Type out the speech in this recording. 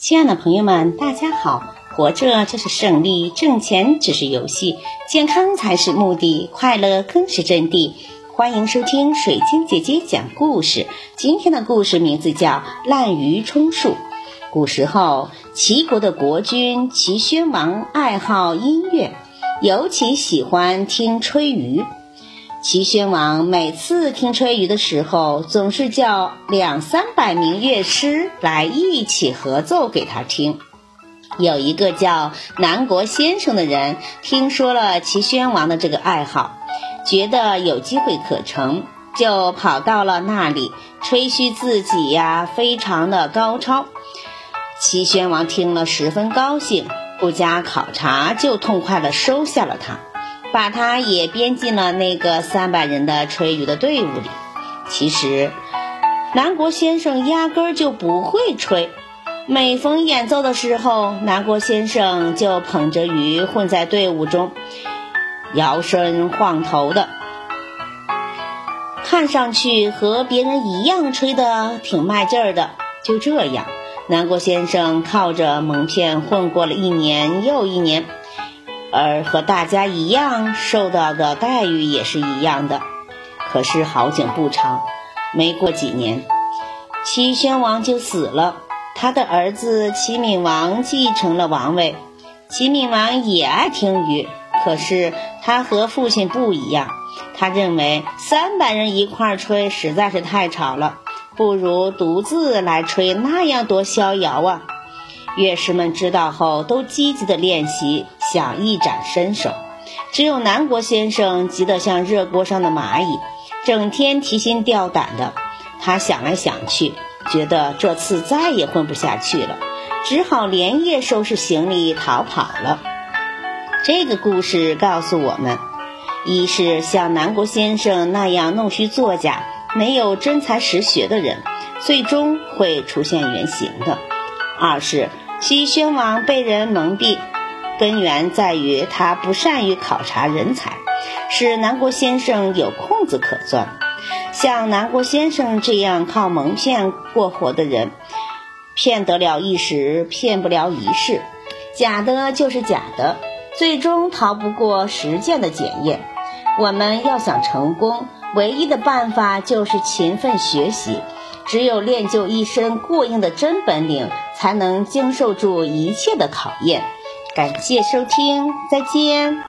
亲爱的朋友们，大家好！活着就是胜利，挣钱只是游戏，健康才是目的，快乐更是真谛。欢迎收听水晶姐姐讲故事。今天的故事名字叫《滥竽充数》。古时候，齐国的国君齐宣王爱好音乐，尤其喜欢听吹竽。齐宣王每次听吹竽的时候，总是叫两三百名乐师来一起合奏给他听。有一个叫南国先生的人，听说了齐宣王的这个爱好，觉得有机会可乘，就跑到了那里吹嘘自己呀非常的高超。齐宣王听了十分高兴，不加考察就痛快地收下了他。把他也编进了那个三百人的吹竽的队伍里。其实，南国先生压根儿就不会吹。每逢演奏的时候，南国先生就捧着鱼混在队伍中，摇身晃头的，看上去和别人一样吹的挺卖劲儿的。就这样，南国先生靠着蒙骗混过了一年又一年。而和大家一样受到的待遇也是一样的。可是好景不长，没过几年，齐宣王就死了，他的儿子齐闵王继承了王位。齐闵王也爱听竽，可是他和父亲不一样，他认为三百人一块吹实在是太吵了，不如独自来吹，那样多逍遥啊。乐师们知道后，都积极的练习，想一展身手。只有南国先生急得像热锅上的蚂蚁，整天提心吊胆的。他想来想去，觉得这次再也混不下去了，只好连夜收拾行李逃跑了。这个故事告诉我们：一是像南国先生那样弄虚作假、没有真才实学的人，最终会出现原形的；二是。齐宣王被人蒙蔽，根源在于他不善于考察人才，使南国先生有空子可钻。像南国先生这样靠蒙骗过活的人，骗得了一时，骗不了一世。假的就是假的，最终逃不过实践的检验。我们要想成功，唯一的办法就是勤奋学习。只有练就一身过硬的真本领，才能经受住一切的考验。感谢收听，再见。